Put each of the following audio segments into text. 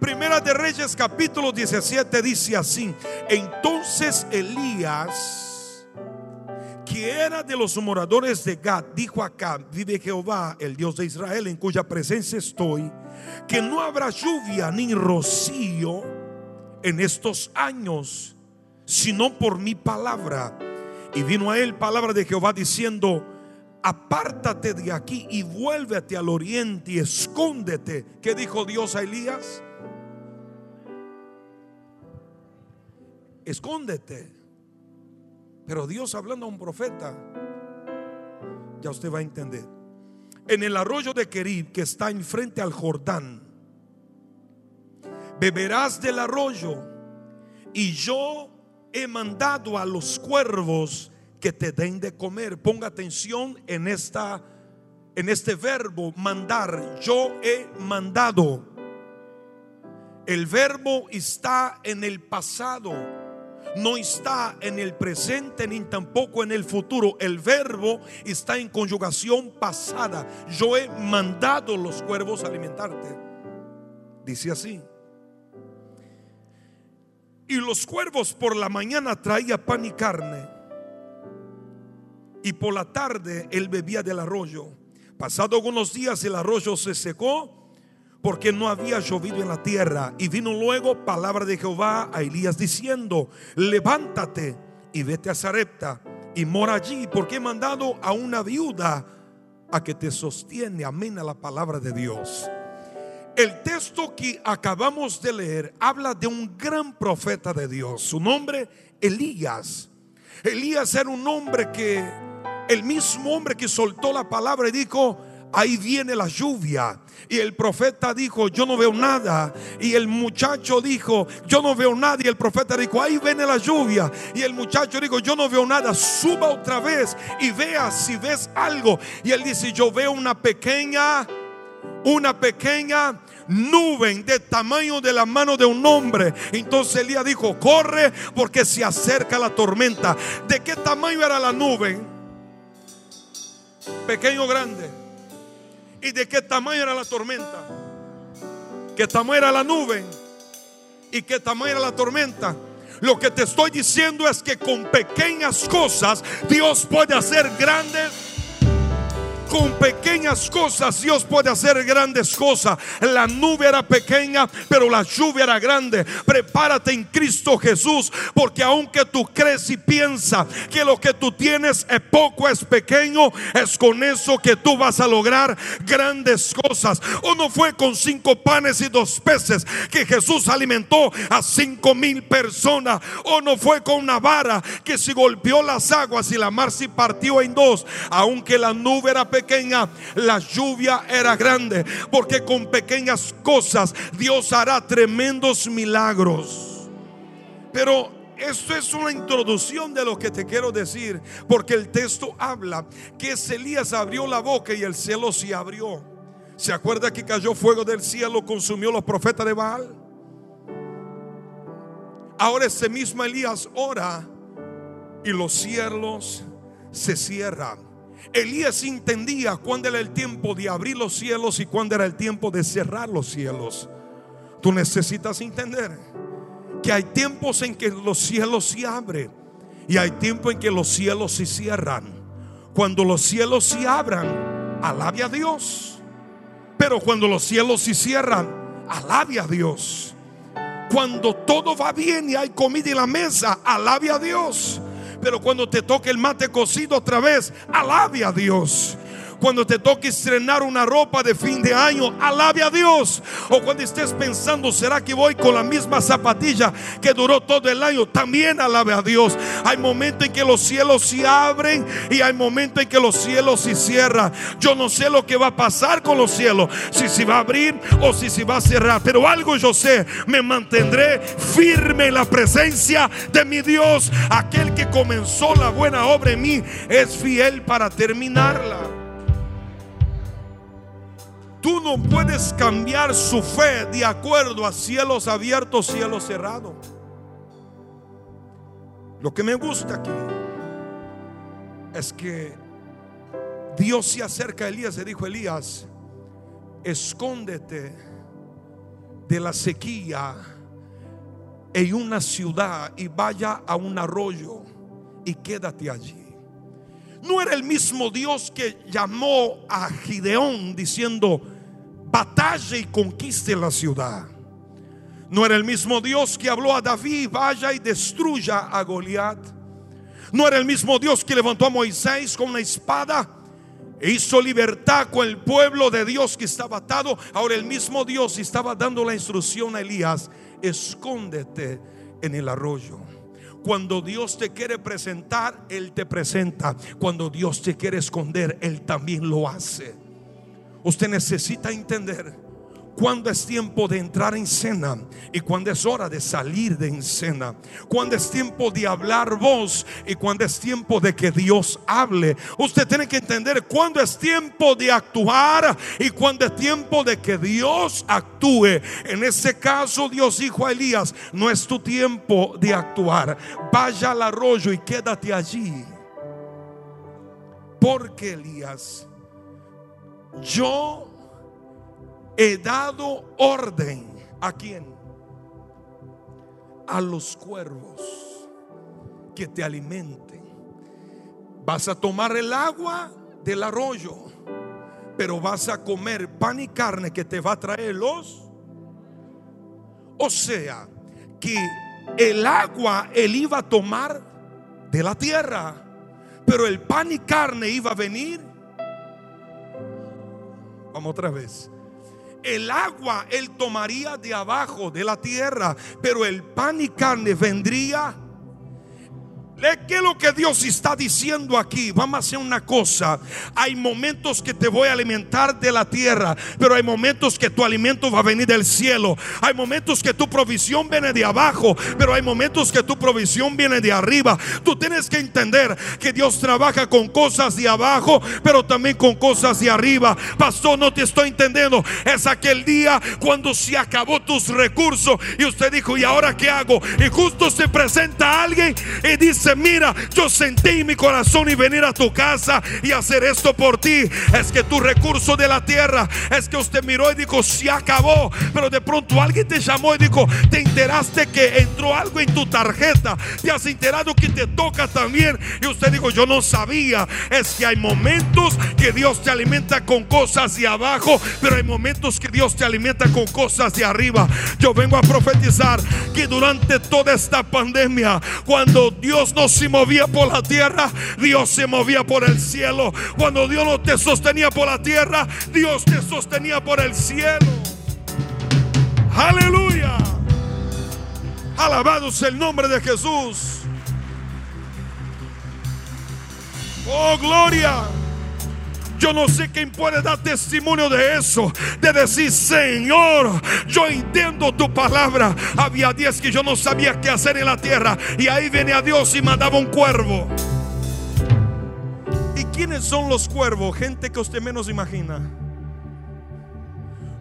Primera de Reyes capítulo 17 dice así. Entonces Elías, que era de los moradores de Gad, dijo acá, vive Jehová, el Dios de Israel, en cuya presencia estoy, que no habrá lluvia ni rocío en estos años, sino por mi palabra. Y vino a él palabra de Jehová diciendo, apártate de aquí y vuélvete al oriente y escóndete. ¿Qué dijo Dios a Elías? Escóndete. Pero Dios hablando a un profeta, ya usted va a entender. En el arroyo de Querib que está enfrente al Jordán, beberás del arroyo y yo he mandado a los cuervos que te den de comer. Ponga atención en esta en este verbo mandar. Yo he mandado. El verbo está en el pasado. No está en el presente ni tampoco en el futuro. El verbo está en conjugación pasada. Yo he mandado los cuervos a alimentarte. Dice así. Y los cuervos por la mañana traía pan y carne. Y por la tarde él bebía del arroyo. Pasado algunos días el arroyo se secó porque no había llovido en la tierra. Y vino luego palabra de Jehová a Elías diciendo, levántate y vete a Zarepta y mora allí, porque he mandado a una viuda a que te sostiene. Amén a la palabra de Dios. El texto que acabamos de leer habla de un gran profeta de Dios. Su nombre, Elías. Elías era un hombre que, el mismo hombre que soltó la palabra y dijo, ahí viene la lluvia. Y el profeta dijo, yo no veo nada. Y el muchacho dijo, yo no veo nada. Y el profeta dijo, ahí viene la lluvia. Y el muchacho dijo, yo no veo nada. Suba otra vez y vea si ves algo. Y él dice, yo veo una pequeña, una pequeña nube de tamaño de la mano de un hombre. Entonces Elías dijo, corre porque se acerca la tormenta. ¿De qué tamaño era la nube? Pequeño o grande. ¿Y de qué tamaño era la tormenta? ¿Qué tamaño era la nube? ¿Y qué tamaño era la tormenta? Lo que te estoy diciendo es que con pequeñas cosas Dios puede hacer grandes con pequeñas cosas Dios puede hacer grandes cosas. La nube era pequeña, pero la lluvia era grande. Prepárate en Cristo Jesús, porque aunque tú crees y piensas que lo que tú tienes es poco, es pequeño, es con eso que tú vas a lograr grandes cosas. O no fue con cinco panes y dos peces que Jesús alimentó a cinco mil personas. O no fue con una vara que se golpeó las aguas y la mar se partió en dos. Aunque la nube era pequeña pequeña, la lluvia era grande. Porque con pequeñas cosas Dios hará tremendos milagros. Pero esto es una introducción de lo que te quiero decir, porque el texto habla que Elías abrió la boca y el cielo se abrió. ¿Se acuerda que cayó fuego del cielo, consumió los profetas de Baal? Ahora ese mismo Elías ora y los cielos se cierran. Elías entendía cuándo era el tiempo de abrir los cielos y cuándo era el tiempo de cerrar los cielos. Tú necesitas entender que hay tiempos en que los cielos se abren y hay tiempos en que los cielos se cierran. Cuando los cielos se abran, alabe a Dios. Pero cuando los cielos se cierran, alabe a Dios. Cuando todo va bien y hay comida en la mesa, alabe a Dios. Pero cuando te toque el mate cocido otra vez, alabe a Dios cuando te toque estrenar una ropa de fin de año, alabe a Dios. O cuando estés pensando, ¿será que voy con la misma zapatilla que duró todo el año? También alabe a Dios. Hay momentos en que los cielos se abren y hay momentos en que los cielos se cierran. Yo no sé lo que va a pasar con los cielos, si se va a abrir o si se va a cerrar. Pero algo yo sé, me mantendré firme en la presencia de mi Dios. Aquel que comenzó la buena obra en mí es fiel para terminarla. Tú no puedes cambiar su fe de acuerdo a cielos abiertos, cielos cerrados. Lo que me gusta aquí es que Dios se acerca a Elías y dijo, Elías, escóndete de la sequía en una ciudad y vaya a un arroyo y quédate allí. No era el mismo Dios que llamó a Gideón diciendo, batalla y conquiste la ciudad. No era el mismo Dios que habló a David, vaya y destruya a Goliat. No era el mismo Dios que levantó a Moisés con una espada e hizo libertad con el pueblo de Dios que estaba atado. Ahora el mismo Dios estaba dando la instrucción a Elías, escóndete en el arroyo. Cuando Dios te quiere presentar, Él te presenta. Cuando Dios te quiere esconder, Él también lo hace. Usted necesita entender cuando es tiempo de entrar en cena y cuando es hora de salir de escena. Cuando es tiempo de hablar voz y cuando es tiempo de que Dios hable. Usted tiene que entender cuando es tiempo de actuar y cuando es tiempo de que Dios actúe. En ese caso Dios dijo a Elías, no es tu tiempo de actuar. Vaya al arroyo y quédate allí. Porque Elías, yo he dado orden a quién? A los cuervos que te alimenten. Vas a tomar el agua del arroyo, pero vas a comer pan y carne que te va a traer los. O sea, que el agua él iba a tomar de la tierra, pero el pan y carne iba a venir. Otra vez. El agua él tomaría de abajo de la tierra, pero el pan y carne vendría ¿Qué es lo que Dios está diciendo aquí? Vamos a hacer una cosa. Hay momentos que te voy a alimentar de la tierra, pero hay momentos que tu alimento va a venir del cielo. Hay momentos que tu provisión viene de abajo, pero hay momentos que tu provisión viene de arriba. Tú tienes que entender que Dios trabaja con cosas de abajo, pero también con cosas de arriba. Pastor, no te estoy entendiendo. Es aquel día cuando se acabó tus recursos y usted dijo, ¿y ahora qué hago? Y justo se presenta alguien y dice, mira, yo sentí en mi corazón y venir a tu casa y hacer esto por ti. Es que tu recurso de la tierra, es que usted miró y dijo, se acabó. Pero de pronto alguien te llamó y dijo, te enteraste que entró algo en tu tarjeta. Te has enterado que te toca también. Y usted dijo, yo no sabía. Es que hay momentos que Dios te alimenta con cosas de abajo, pero hay momentos que Dios te alimenta con cosas de arriba. Yo vengo a profetizar que durante toda esta pandemia, cuando Dios no se movía por la tierra, Dios se movía por el cielo. Cuando Dios no te sostenía por la tierra, Dios te sostenía por el cielo. Aleluya. Alabado sea el nombre de Jesús. Oh, gloria. Yo no sé quién puede dar testimonio de eso. De decir, Señor, yo entiendo tu palabra. Había días que yo no sabía qué hacer en la tierra. Y ahí viene a Dios y mandaba un cuervo. ¿Y quiénes son los cuervos? Gente que usted menos imagina.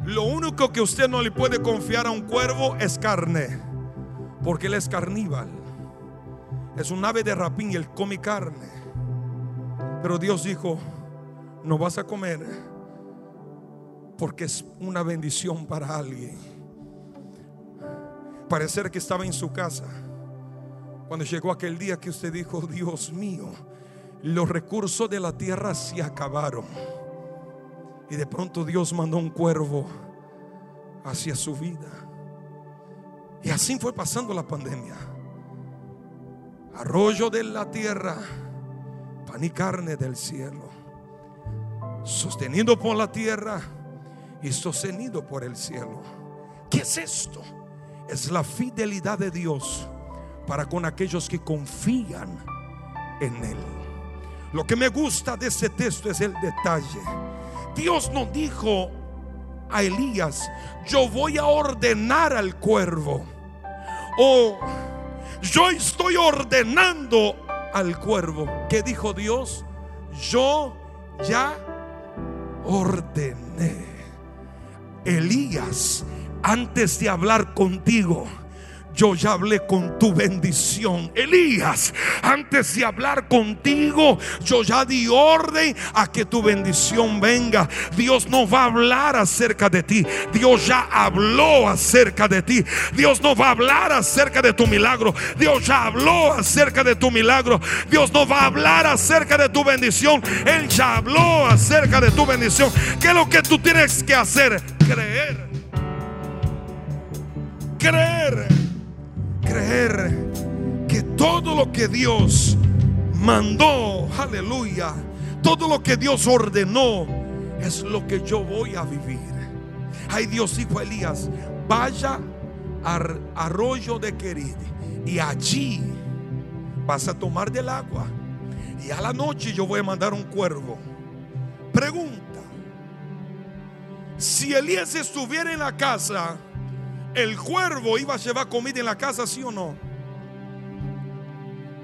Lo único que usted no le puede confiar a un cuervo es carne. Porque él es carníval. Es un ave de rapín él come carne. Pero Dios dijo, no vas a comer porque es una bendición para alguien. Parecer que estaba en su casa cuando llegó aquel día que usted dijo, Dios mío, los recursos de la tierra se acabaron. Y de pronto Dios mandó un cuervo hacia su vida. Y así fue pasando la pandemia. Arroyo de la tierra, pan y carne del cielo sostenido por la tierra y sostenido por el cielo. ¿Qué es esto? Es la fidelidad de Dios para con aquellos que confían en Él. Lo que me gusta de ese texto es el detalle. Dios no dijo a Elías, yo voy a ordenar al cuervo. O yo estoy ordenando al cuervo. ¿Qué dijo Dios? Yo ya ordené. Elías, antes de hablar contigo, yo ya hablé con tu bendición. Elías, antes de hablar contigo, yo ya di orden a que tu bendición venga. Dios no va a hablar acerca de ti. Dios ya habló acerca de ti. Dios no va a hablar acerca de tu milagro. Dios ya habló acerca de tu milagro. Dios no va a hablar acerca de tu bendición. Él ya habló acerca de tu bendición. ¿Qué es lo que tú tienes que hacer? Creer. Creer. Creer que todo lo que Dios mandó, aleluya, todo lo que Dios ordenó es lo que yo voy a vivir. Ay, Dios dijo a Elías, vaya al arroyo de Querid y allí vas a tomar del agua. Y a la noche yo voy a mandar un cuervo. Pregunta, si Elías estuviera en la casa, ¿el cuervo iba a llevar comida en la casa, sí o no?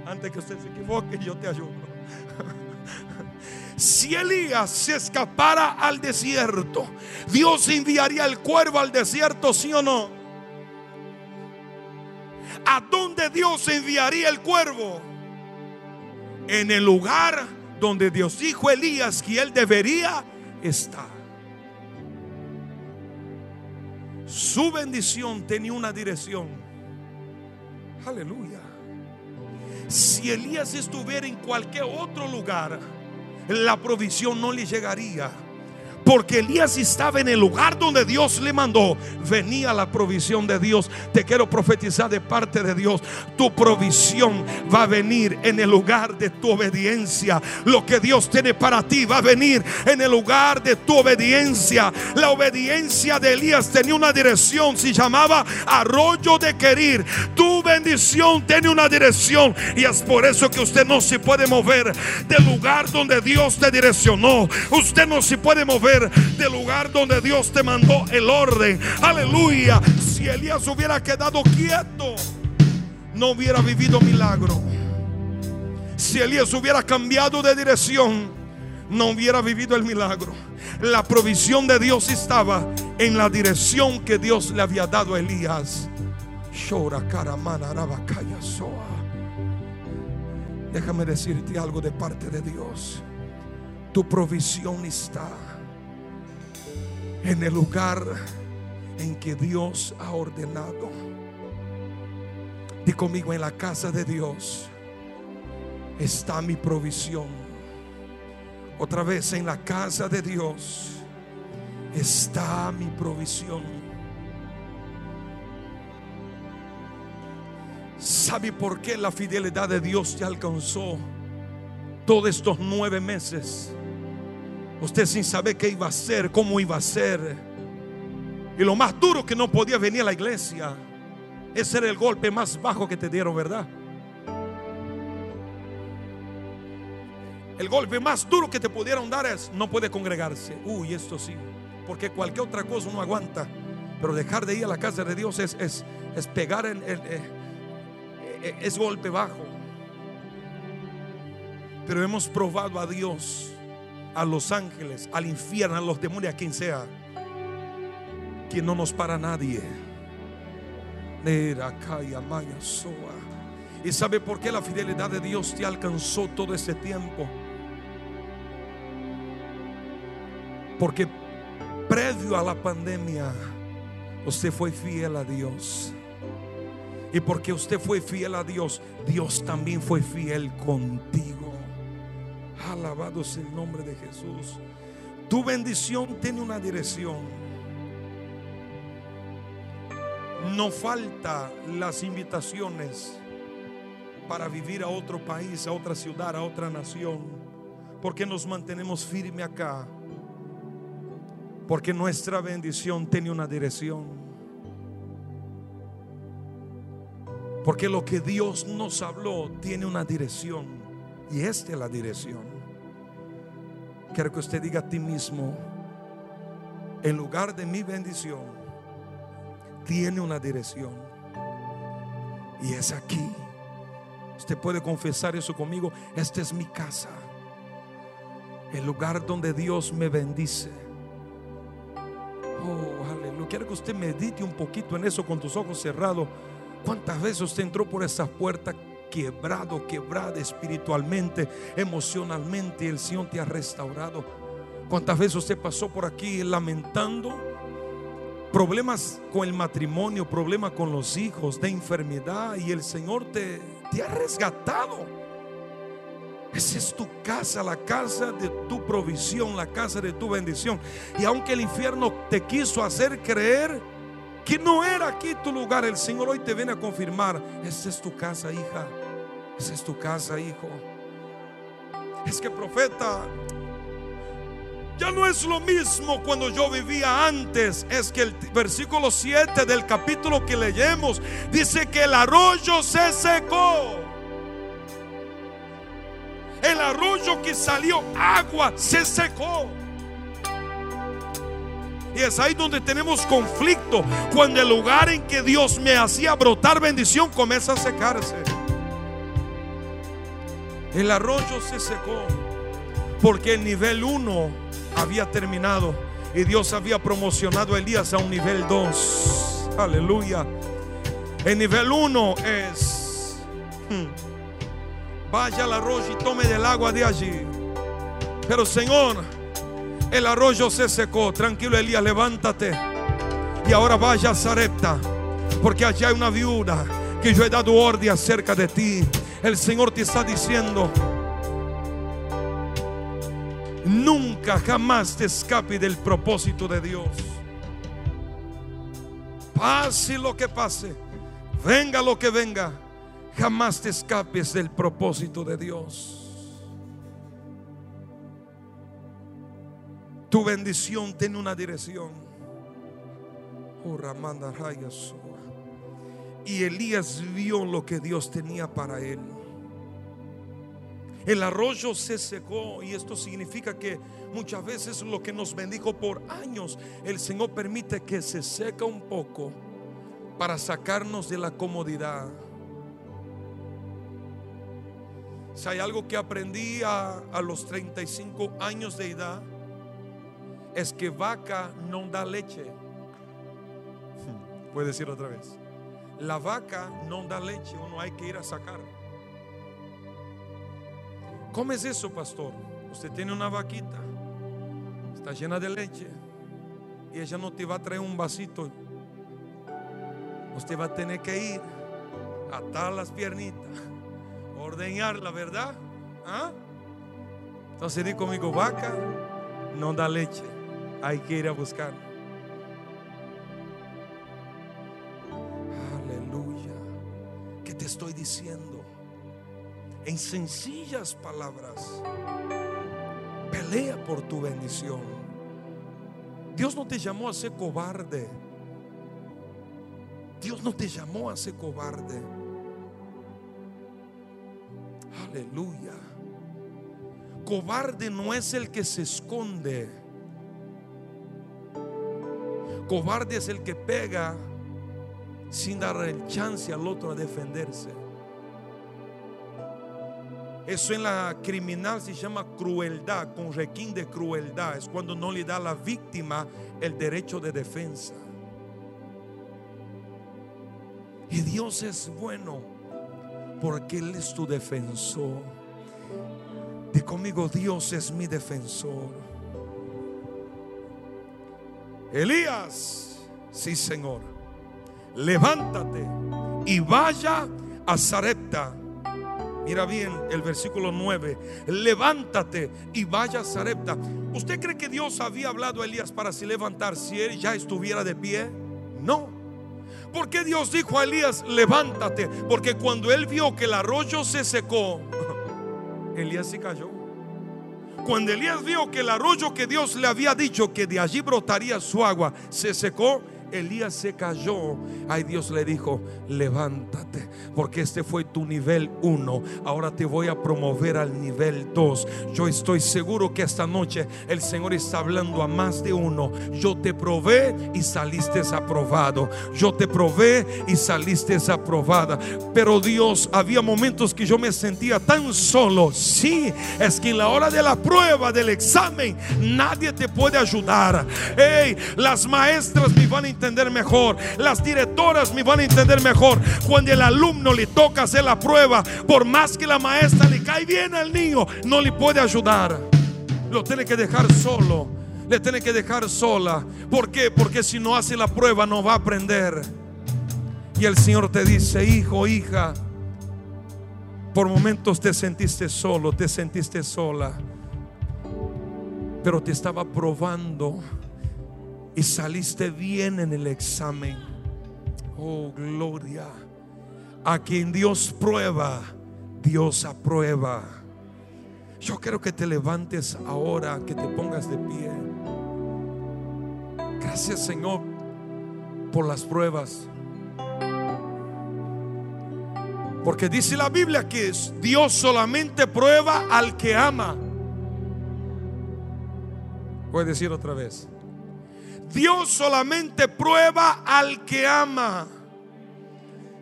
Antes que usted se equivoque, yo te ayudo. Si Elías se escapara al desierto, Dios enviaría el cuervo al desierto, sí o no. ¿A dónde Dios enviaría el cuervo? En el lugar donde Dios dijo a Elías que él debería estar. Su bendición tenía una dirección. Aleluya. Si Elías estuviera en cualquier otro lugar, la provisión no le llegaría. Porque Elías estaba en el lugar donde Dios le mandó. Venía la provisión de Dios. Te quiero profetizar de parte de Dios. Tu provisión va a venir en el lugar de tu obediencia. Lo que Dios tiene para ti va a venir en el lugar de tu obediencia. La obediencia de Elías tenía una dirección. Se llamaba arroyo de querir. Tu bendición tiene una dirección. Y es por eso que usted no se puede mover del lugar donde Dios te direccionó. Usted no se puede del lugar donde Dios te mandó el orden. Aleluya. Si Elías hubiera quedado quieto, no hubiera vivido milagro. Si Elías hubiera cambiado de dirección, no hubiera vivido el milagro. La provisión de Dios estaba en la dirección que Dios le había dado a Elías. Déjame decirte algo de parte de Dios. Tu provisión está en el lugar en que Dios ha ordenado. Di conmigo, en la casa de Dios está mi provisión. Otra vez, en la casa de Dios está mi provisión. ¿Sabe por qué la fidelidad de Dios te alcanzó todos estos nueve meses? Usted sin saber qué iba a hacer, cómo iba a ser. Y lo más duro que no podía venir a la iglesia. Ese era el golpe más bajo que te dieron, ¿verdad? El golpe más duro que te pudieron dar es no puede congregarse. Uy, esto sí. Porque cualquier otra cosa no aguanta. Pero dejar de ir a la casa de Dios es, es, es pegar en el, eh, eh, es golpe bajo. Pero hemos probado a Dios a los ángeles, al infierno, a los demonios, a quien sea, que no nos para nadie. ¿Y sabe por qué la fidelidad de Dios te alcanzó todo ese tiempo? Porque previo a la pandemia, usted fue fiel a Dios. Y porque usted fue fiel a Dios, Dios también fue fiel contigo. Alabado sea el nombre de Jesús. Tu bendición tiene una dirección. No falta las invitaciones para vivir a otro país, a otra ciudad, a otra nación. Porque nos mantenemos firmes acá. Porque nuestra bendición tiene una dirección. Porque lo que Dios nos habló tiene una dirección. Y esta es la dirección. Quiero que usted diga a ti mismo, en lugar de mi bendición, tiene una dirección. Y es aquí. Usted puede confesar eso conmigo. Esta es mi casa. El lugar donde Dios me bendice. Oh, aleluya. Quiero que usted medite un poquito en eso con tus ojos cerrados. ¿Cuántas veces usted entró por esa puerta quebrado, quebrada espiritualmente, emocionalmente? El Señor te ha restaurado. ¿Cuántas veces usted pasó por aquí lamentando? Problemas con el matrimonio, problemas con los hijos, de enfermedad y el Señor te, te ha resgatado. Esa es tu casa, la casa de tu provisión, la casa de tu bendición. Y aunque el infierno te quiso hacer creer que no era aquí tu lugar, el Señor hoy te viene a confirmar, esa es tu casa, hija. Esa es tu casa, hijo. Es que profeta, ya no es lo mismo cuando yo vivía antes. Es que el versículo 7 del capítulo que leemos dice que el arroyo se secó el arroyo que salió agua se secó. Y es ahí donde tenemos conflicto. Cuando el lugar en que Dios me hacía brotar bendición comienza a secarse. El arroyo se secó porque el nivel 1 había terminado y Dios había promocionado a Elías a un nivel 2. Aleluya. El nivel 1 es... Hmm, vaya al arroyo y tome del agua de allí. Pero Señor, el arroyo se secó. Tranquilo Elías, levántate. Y ahora vaya a Zarepta. Porque allá hay una viuda que yo he dado orden acerca de ti. El Señor te está diciendo, nunca, jamás te escape del propósito de Dios. Pase lo que pase, venga lo que venga Jamás te escapes del propósito de Dios. Tu bendición tiene una dirección. Oh, y Elías vio lo que Dios tenía para él. El arroyo se secó y esto significa que muchas veces lo que nos bendijo por años, el Señor permite que se seca un poco para sacarnos de la comodidad Si hay algo que aprendí a, los 35 años de edad, es que vaca no da leche. Puede decir otra vez. La vaca no da leche, uno hay que ir a sacar. ¿Cómo es eso, pastor? Usted tiene una vaquita, está llena de leche y ella no te va a traer un vasito. Usted va a tener que ir atar las piernitas ordeñar la verdad. ¿Ah? Entonces di conmigo, vaca no da leche, hay que ir a buscar. Aleluya. ¿Qué te estoy diciendo? En sencillas palabras, pelea por tu bendición. Dios no te llamó a ser cobarde. Dios no te llamó a ser cobarde. Aleluya. Cobarde no es el que se esconde. Cobarde es el que pega sin dar el chance al otro a defenderse. Eso en la criminal se llama crueldad, con requín de crueldad. Es cuando no le da a la víctima el derecho de defensa. Y Dios es bueno porque Él es tu defensor. De conmigo, Dios es mi defensor. Elías, sí Señor, levántate y vaya a Zarepta. Mira bien el versículo 9. Levántate y vaya a Zarepta. ¿Usted cree que Dios había hablado a Elías para si levantar si él ya estuviera de pie? No. ¿Por qué Dios dijo a Elías, levántate? Porque cuando él vio que el arroyo se secó, Elías se cayó. Cuando Elías vio que el arroyo que Dios le había dicho que de allí brotaría su agua se secó, Elías se cayó. Ay, Dios le dijo, levántate, porque este fue tu nivel uno. Ahora te voy a promover al nivel 2. Yo estoy seguro que esta noche el Señor está hablando a más de uno. Yo te probé y saliste aprobado. Yo te probé y saliste aprobada. Pero Dios, había momentos que yo me sentía tan solo. Sí, es que en la hora de la prueba, del examen, nadie te puede ayudar. Hey, las maestras me van a entender mejor. Las directoras me van a entender mejor. Cuando el alumno le toca hacer la prueba, por más que la maestra le cae bien al niño, no le puede ayudar. Lo tiene que dejar solo. Le tiene que dejar sola. ¿Por qué? Porque si no hace la prueba no va a aprender. Y el Señor te dice, hijo, hija, por momentos te sentiste solo, te sentiste sola, pero te estaba probando y saliste bien en el examen. Oh, gloria. A quien Dios prueba, Dios aprueba. Yo quiero que te levantes ahora, que te pongas de pie. Gracias Señor por las pruebas. Porque dice la Biblia que Dios solamente prueba al que ama. Voy a decir otra vez. Dios solamente prueba al que ama.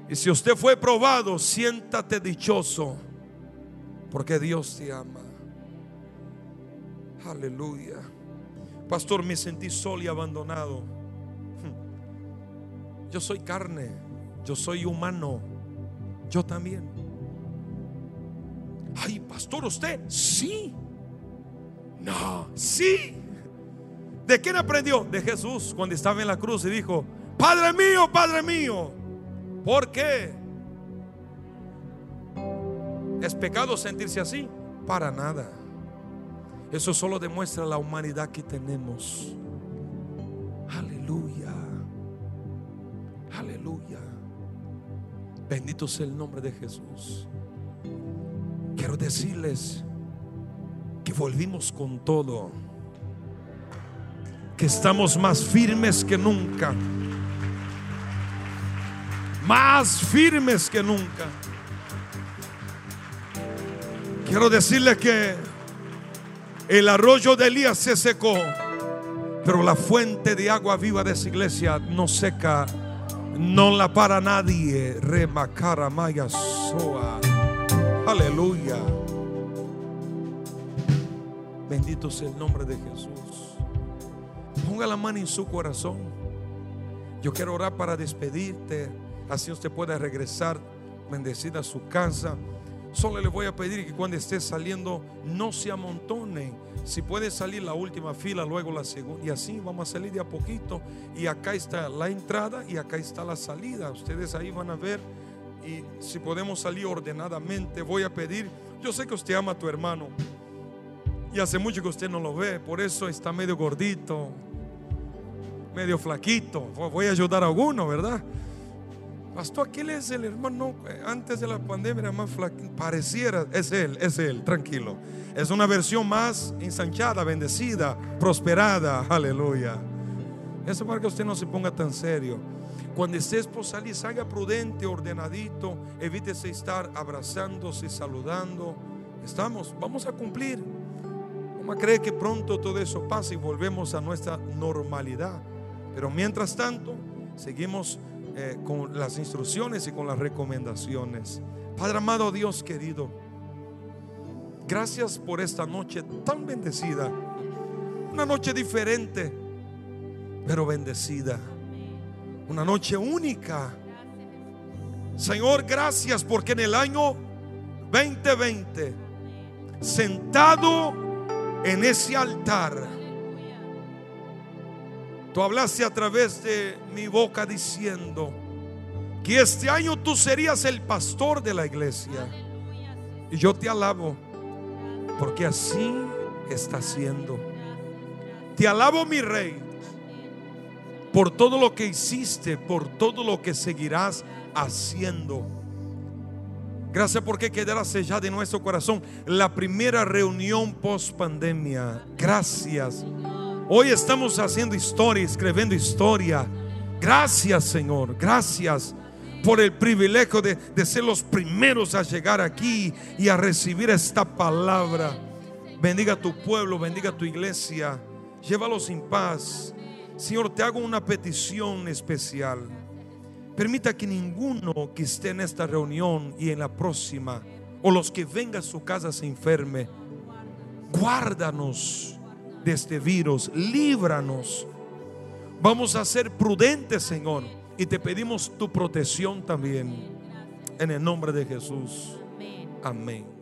Y si usted fue probado, siéntate dichoso, porque Dios te ama. Aleluya. Pastor, me sentí solo y abandonado. Yo soy carne, yo soy humano. Yo también. Ay, pastor, usted, sí. No, sí. ¿De quién aprendió? De Jesús cuando estaba en la cruz y dijo, Padre mío, Padre mío. ¿Por qué? ¿Es pecado sentirse así? Para nada. Eso solo demuestra la humanidad que tenemos. Aleluya. Aleluya. Bendito sea el nombre de Jesús. Quiero decirles que volvimos con todo. Estamos más firmes que nunca. Más firmes que nunca. Quiero decirles que el arroyo de Elías se secó, pero la fuente de agua viva de esa iglesia no seca no la para nadie. Remacara maya soa. Aleluya. Bendito sea el nombre de Jesús. Ponga la mano en su corazón. Yo quiero orar para despedirte. Así usted pueda regresar bendecida a su casa. Solo le voy a pedir que cuando esté saliendo no se amontone si puede salir la última fila, luego la segunda. Y así vamos a salir de a poquito. Y acá está la entrada y acá está la salida. Ustedes ahí van a ver. Y si podemos salir ordenadamente, voy a pedir. Yo sé que usted ama a tu hermano. Y hace mucho que usted no lo ve. Por eso está medio gordito. Medio flaquito. Voy a ayudar a alguno, ¿verdad? Pastor, aquel es el hermano. Antes de la pandemia era más flaquito. Pareciera. Es él, es él. Tranquilo. Es una versión más ensanchada, bendecida, prosperada. Aleluya. Eso para que usted no se ponga tan serio. Cuando estés por salir, salga prudente, ordenadito. Evítese estar abrazándose, saludando. Estamos, vamos a cumplir. Vamos a que pronto todo eso pasa y volvemos a nuestra normalidad. Pero mientras tanto, seguimos eh, con las instrucciones y con las recomendaciones. Padre amado, Dios querido. Gracias por esta noche tan bendecida. Una noche diferente, pero bendecida. Una noche única. Señor, gracias porque en el año 2020, sentado en ese altar, tú hablaste a través de mi boca diciendo que este año tú serías el pastor de la iglesia. Y yo te alabo porque así está siendo. Te alabo, mi rey, por todo lo que hiciste, por todo lo que seguirás haciendo. Gracias porque quedará sellada en nuestro corazón la primera reunión post pandemia. Gracias. Hoy estamos haciendo historia, escribiendo historia. Gracias, Señor. Gracias por el privilegio de, ser los primeros a llegar aquí y a recibir esta palabra. Bendiga tu pueblo, bendiga tu iglesia. Llévalos en paz. Señor, te hago una petición especial. Permita que ninguno que esté en esta reunión y en la próxima, o los que vengan a su casa se enferme, guárdanos de este virus, líbranos Vamos a ser prudentes, Señor. Y te pedimos tu protección también. En el nombre de Jesús. Amén.